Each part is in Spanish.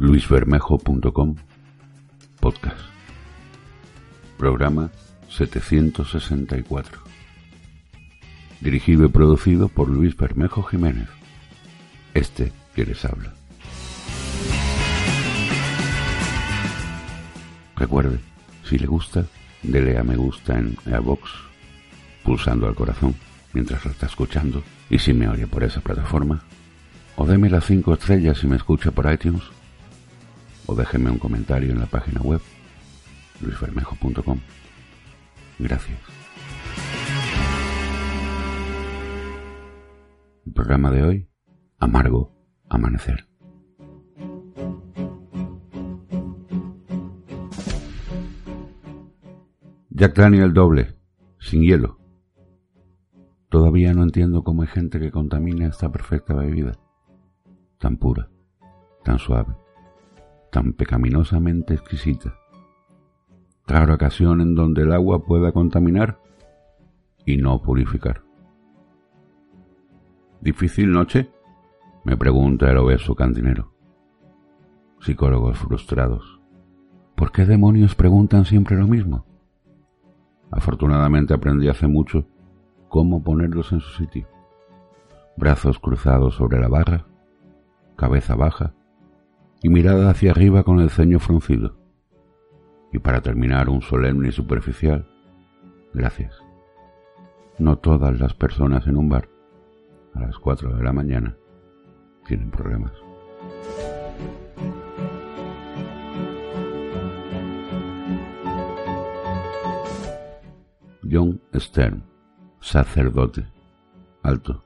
luisbermejo.com Podcast. Programa 764 Dirigido y producido por Luis Bermejo Jiménez. Este que les habla. Recuerde, si le gusta, dele a me gusta en Airbox, pulsando al corazón mientras lo está escuchando, y si me oye por esa plataforma, o deme las cinco estrellas si me escucha por iTunes, o déjeme un comentario en la página web luisbermejo.com. Gracias. El programa de hoy, Amargo Amanecer. Jack Daniel doble, sin hielo. Todavía no entiendo cómo hay gente que contamina esta perfecta bebida, tan pura, tan suave, tan pecaminosamente exquisita. Rara ocasión en donde el agua pueda contaminar y no purificar. ¿Difícil noche? me pregunta el obeso cantinero. Psicólogos frustrados. ¿Por qué demonios preguntan siempre lo mismo? Afortunadamente aprendí hace mucho cómo ponerlos en su sitio. Brazos cruzados sobre la barra, cabeza baja y mirada hacia arriba con el ceño fruncido. Y para terminar un solemne y superficial, gracias. No todas las personas en un bar a las cuatro de la mañana tienen problemas. John Stern, sacerdote, alto,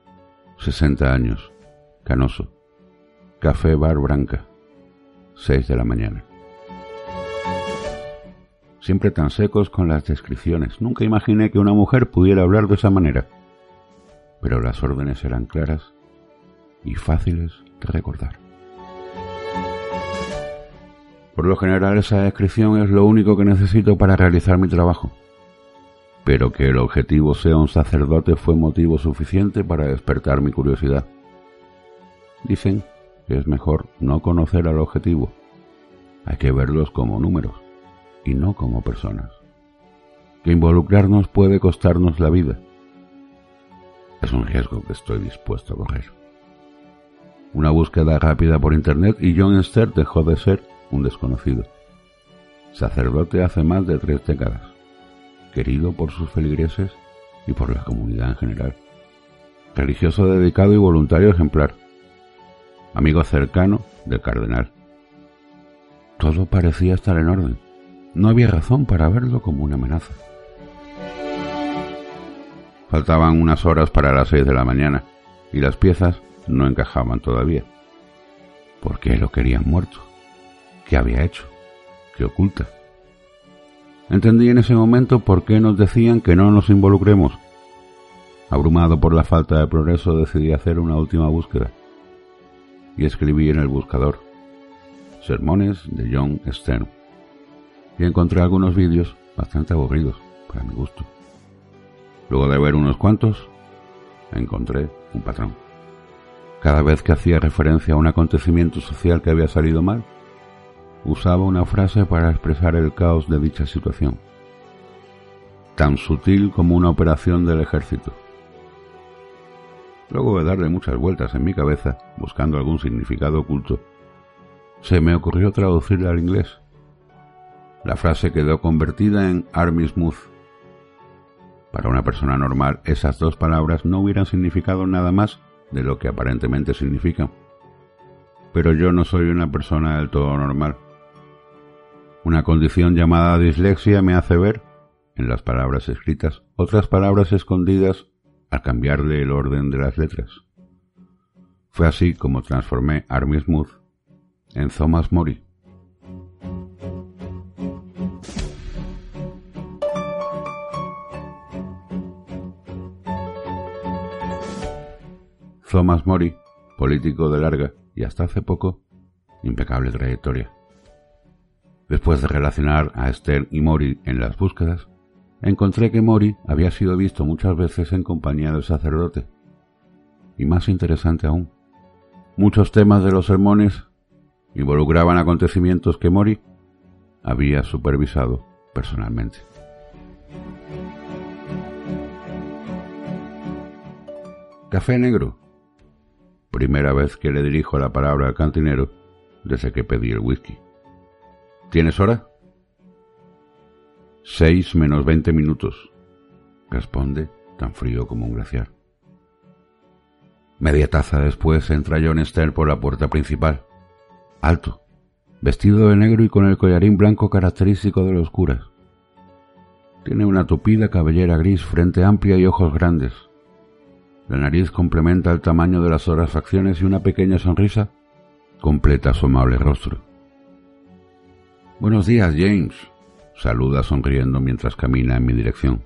60 años, canoso, café bar branca, 6 de la mañana. Siempre tan secos con las descripciones. Nunca imaginé que una mujer pudiera hablar de esa manera. Pero las órdenes eran claras y fáciles de recordar. Por lo general esa descripción es lo único que necesito para realizar mi trabajo pero que el objetivo sea un sacerdote fue motivo suficiente para despertar mi curiosidad. Dicen es mejor no conocer al objetivo, hay que verlos como números y no como personas. Que involucrarnos puede costarnos la vida. Es un riesgo que estoy dispuesto a correr. Una búsqueda rápida por internet y John Esther dejó de ser un desconocido. Sacerdote hace más de tres décadas querido por sus feligreses y por la comunidad en general. Religioso dedicado y voluntario ejemplar. Amigo cercano del cardenal. Todo parecía estar en orden. No había razón para verlo como una amenaza. Faltaban unas horas para las seis de la mañana y las piezas no encajaban todavía. ¿Por qué lo querían muerto? ¿Qué había hecho? ¿Qué oculta? Entendí en ese momento por qué nos decían que no nos involucremos. Abrumado por la falta de progreso decidí hacer una última búsqueda y escribí en el buscador Sermones de John Stern y encontré algunos vídeos bastante aburridos para mi gusto. Luego de ver unos cuantos, encontré un patrón. Cada vez que hacía referencia a un acontecimiento social que había salido mal, usaba una frase para expresar el caos de dicha situación, tan sutil como una operación del ejército. Luego de darle muchas vueltas en mi cabeza, buscando algún significado oculto, se me ocurrió traducirla al inglés. La frase quedó convertida en Army Smooth. Para una persona normal, esas dos palabras no hubieran significado nada más de lo que aparentemente significan. Pero yo no soy una persona del todo normal. Una condición llamada dislexia me hace ver, en las palabras escritas, otras palabras escondidas cambiarle el orden de las letras. Fue así como transformé Army Smooth en Thomas Mori. Thomas Mori, político de larga y hasta hace poco impecable trayectoria. Después de relacionar a Esther y Mori en las búsquedas, encontré que Mori había sido visto muchas veces en compañía del sacerdote. Y más interesante aún, muchos temas de los sermones involucraban acontecimientos que Mori había supervisado personalmente. Café negro. Primera vez que le dirijo la palabra al cantinero desde que pedí el whisky. ¿Tienes hora? Seis menos veinte minutos, responde, tan frío como un glaciar. Media taza después entra John Stern por la puerta principal. Alto, vestido de negro y con el collarín blanco característico de los curas. Tiene una tupida cabellera gris, frente amplia y ojos grandes. La nariz complementa el tamaño de las otras facciones y una pequeña sonrisa completa su amable rostro. Buenos días, James, saluda sonriendo mientras camina en mi dirección.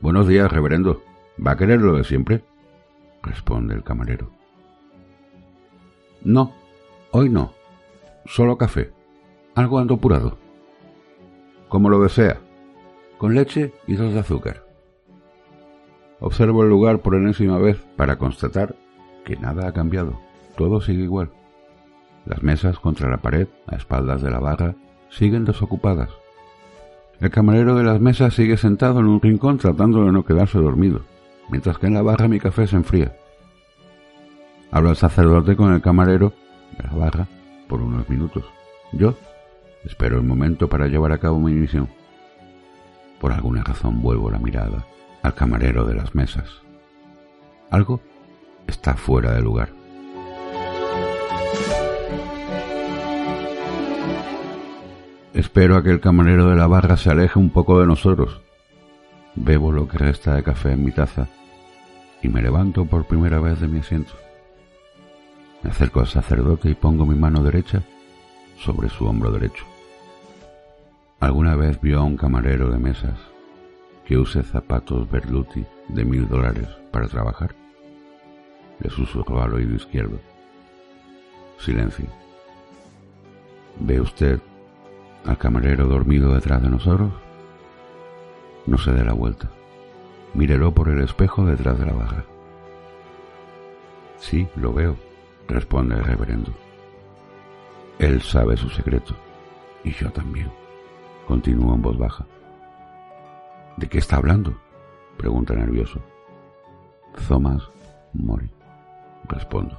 Buenos días, reverendo. ¿Va a querer lo de siempre? responde el camarero. No, hoy no. Solo café. Algo ando apurado. Como lo desea. Con leche y dos de azúcar. Observo el lugar por enésima vez para constatar que nada ha cambiado. Todo sigue igual. Las mesas contra la pared, a espaldas de la barra, siguen desocupadas. El camarero de las mesas sigue sentado en un rincón tratando de no quedarse dormido, mientras que en la barra mi café se enfría. Hablo el sacerdote con el camarero de la barra por unos minutos. Yo espero el momento para llevar a cabo mi misión. Por alguna razón vuelvo la mirada al camarero de las mesas. Algo está fuera de lugar. Espero a que el camarero de la barra se aleje un poco de nosotros. Bebo lo que resta de café en mi taza y me levanto por primera vez de mi asiento. Me acerco al sacerdote y pongo mi mano derecha sobre su hombro derecho. ¿Alguna vez vio a un camarero de mesas que use zapatos Berluti de mil dólares para trabajar? Le susurró al oído izquierdo. Silencio. ¿Ve usted al camarero dormido detrás de nosotros? No se dé la vuelta. Mírelo por el espejo detrás de la barra. Sí, lo veo, responde el reverendo. Él sabe su secreto, y yo también, continúa en voz baja. ¿De qué está hablando? pregunta nervioso. Thomas Mori, respondo,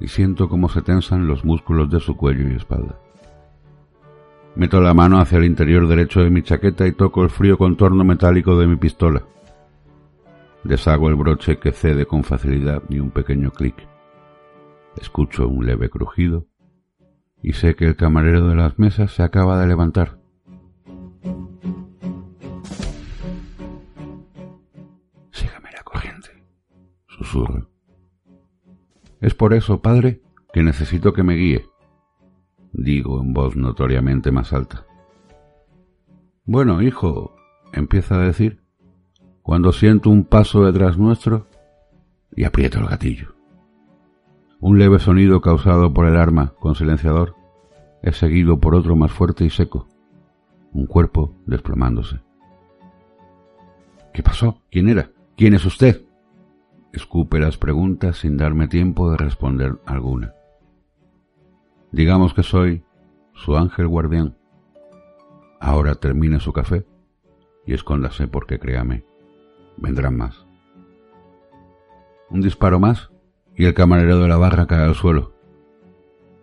y siento cómo se tensan los músculos de su cuello y espalda. Meto la mano hacia el interior derecho de mi chaqueta y toco el frío contorno metálico de mi pistola. Deshago el broche que cede con facilidad y un pequeño clic. Escucho un leve crujido y sé que el camarero de las mesas se acaba de levantar. Sígame la corriente, susurro. Es por eso, padre, que necesito que me guíe digo en voz notoriamente más alta. Bueno, hijo, empieza a decir, cuando siento un paso detrás nuestro y aprieto el gatillo. Un leve sonido causado por el arma con silenciador es seguido por otro más fuerte y seco, un cuerpo desplomándose. ¿Qué pasó? ¿Quién era? ¿Quién es usted? Escupe las preguntas sin darme tiempo de responder alguna. Digamos que soy su ángel guardián. Ahora termine su café y escóndase porque créame, vendrán más. Un disparo más y el camarero de la barra cae al suelo.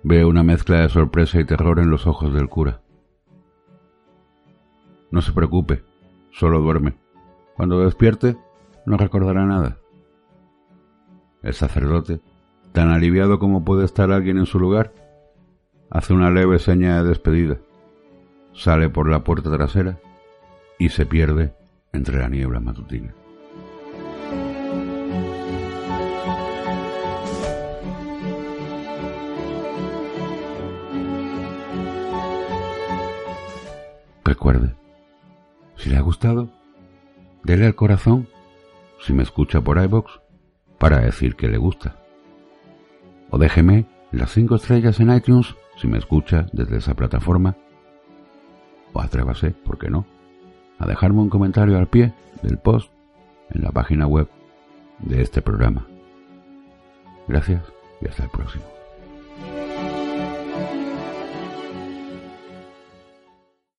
Veo una mezcla de sorpresa y terror en los ojos del cura. No se preocupe, solo duerme. Cuando despierte, no recordará nada. El sacerdote, tan aliviado como puede estar alguien en su lugar, hace una leve seña de despedida, sale por la puerta trasera y se pierde entre la niebla matutina. Recuerde, si le ha gustado, dele al corazón, si me escucha por iBox, para decir que le gusta. O déjeme las cinco estrellas en iTunes si me escucha desde esa plataforma, o atrévase, ¿por qué no?, a dejarme un comentario al pie del post en la página web de este programa. Gracias y hasta el próximo.